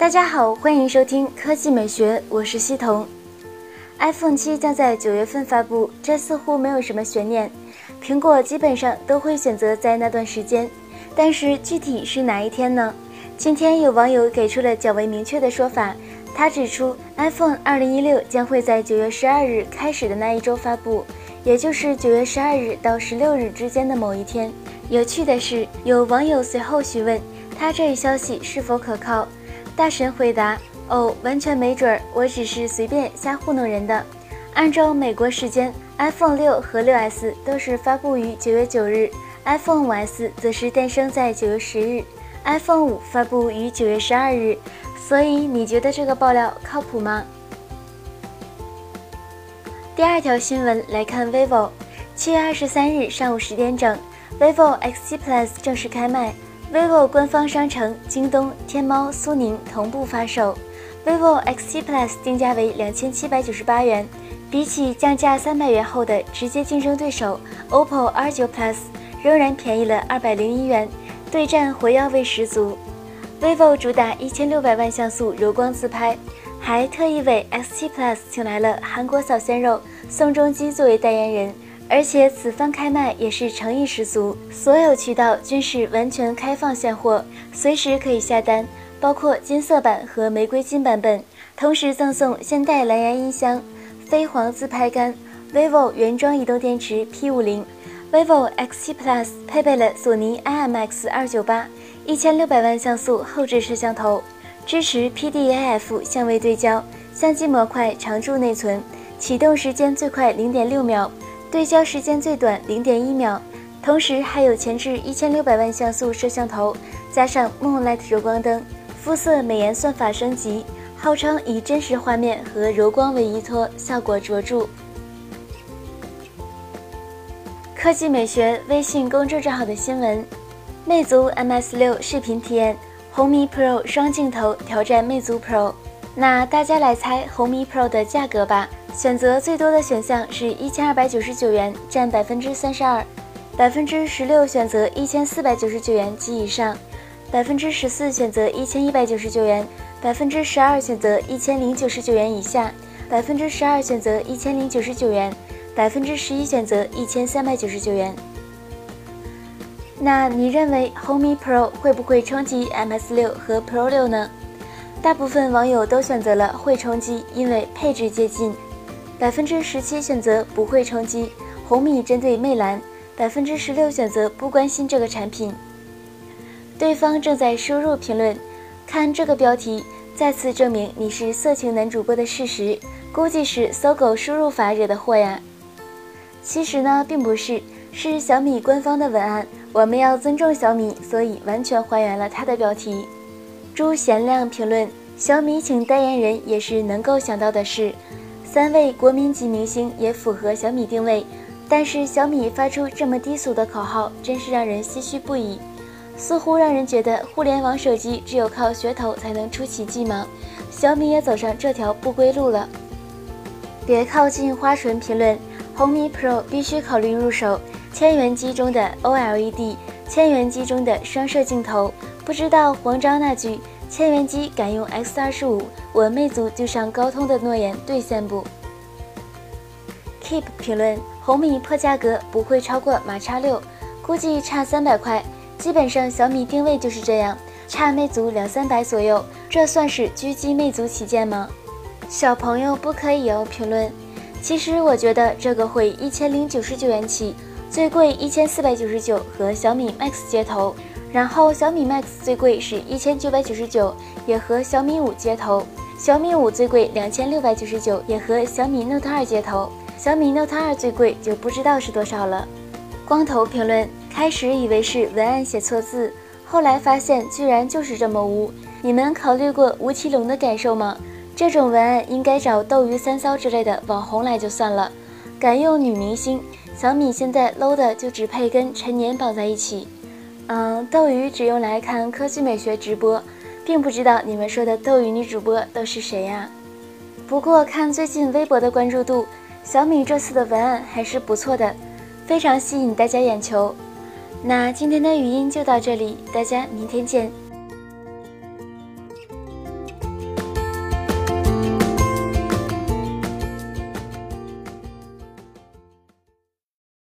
大家好，欢迎收听科技美学，我是西彤。iPhone 七将在九月份发布，这似乎没有什么悬念，苹果基本上都会选择在那段时间。但是具体是哪一天呢？今天有网友给出了较为明确的说法，他指出 iPhone 二零一六将会在九月十二日开始的那一周发布，也就是九月十二日到十六日之间的某一天。有趣的是，有网友随后询问他这一消息是否可靠。大神回答：“哦，完全没准儿，我只是随便瞎糊弄人的。按照美国时间，iPhone 六和六 S 都是发布于九月九日，iPhone 五 S 则是诞生在九月十日，iPhone 五发布于九月十二日。所以你觉得这个爆料靠谱吗？”第二条新闻来看，vivo，七月二十三日上午十点整，vivo X7 Plus 正式开卖。Vivo 官方商城、京东、天猫、苏宁同步发售。vivo X7 Plus 定价为两千七百九十八元，比起降价三百元后的直接竞争对手 OPPO R9 Plus，仍然便宜了二百零一元，对战火药味十足。vivo 主打一千六百万像素柔光自拍，还特意为 X7 Plus 请来了韩国小鲜肉宋仲基作为代言人。而且此番开卖也是诚意十足，所有渠道均是完全开放现货，随时可以下单，包括金色版和玫瑰金版本，同时赠送现代蓝牙音箱、飞黄自拍杆、vivo 原装移动电池 P50。vivo X7 Plus 配备了索尼 IMX298 一千六百万像素后置摄像头，支持 PDAF 相位对焦，相机模块常驻内存，启动时间最快零点六秒。对焦时间最短零点一秒，同时还有前置一千六百万像素摄像头，加上 Moonlight 柔光灯，肤色美颜算法升级，号称以真实画面和柔光为依托，效果卓著。科技美学微信公众账号的新闻：魅族 MS 六视频体验，红米 Pro 双镜头挑战魅族 Pro。那大家来猜红米 Pro 的价格吧。选择最多的选项是一千二百九十九元，占百分之三十二，百分之十六选择一千四百九十九元及以上，百分之十四选择一千一百九十九元，百分之十二选择一千零九十九元以下，百分之十二选择一千零九十九元，百分之十一选择一千三百九十九元。那你认为红米 Pro 会不会冲击 MS 六和 Pro 六呢？大部分网友都选择了会冲击，因为配置接近。百分之十七选择不会冲击红米针对魅蓝，百分之十六选择不关心这个产品。对方正在输入评论，看这个标题，再次证明你是色情男主播的事实，估计是搜狗输入法惹的祸呀。其实呢，并不是，是小米官方的文案。我们要尊重小米，所以完全还原了它的标题。朱贤亮评论：小米请代言人也是能够想到的事。三位国民级明星也符合小米定位，但是小米发出这么低俗的口号，真是让人唏嘘不已。似乎让人觉得互联网手机只有靠噱头才能出奇迹吗？小米也走上这条不归路了。别靠近花唇评论，红米 Pro 必须考虑入手千元机中的 OLED，千元机中的双摄镜头。不知道黄章那句。千元机敢用 X 二十五，我魅族就上高通的诺言兑现不？Keep 评论：红米破价格不会超过马叉六，估计差三百块。基本上小米定位就是这样，差魅族两三百左右，这算是狙击魅族旗舰吗？小朋友不可以哦。评论：其实我觉得这个会一千零九十九元起，最贵一千四百九十九和小米 Max 接头。然后小米 Max 最贵是一千九百九十九，也和小米五接头。小米五最贵两千六百九十九，也和小米 Note 二接头。小米 Note 二最贵就不知道是多少了。光头评论：开始以为是文案写错字，后来发现居然就是这么污。你们考虑过吴奇隆的感受吗？这种文案应该找斗鱼三骚之类的网红来就算了，敢用女明星。小米现在 low 的就只配跟陈年绑在一起。嗯，斗鱼只用来看科技美学直播，并不知道你们说的斗鱼女主播都是谁呀。不过看最近微博的关注度，小米这次的文案还是不错的，非常吸引大家眼球。那今天的语音就到这里，大家明天见。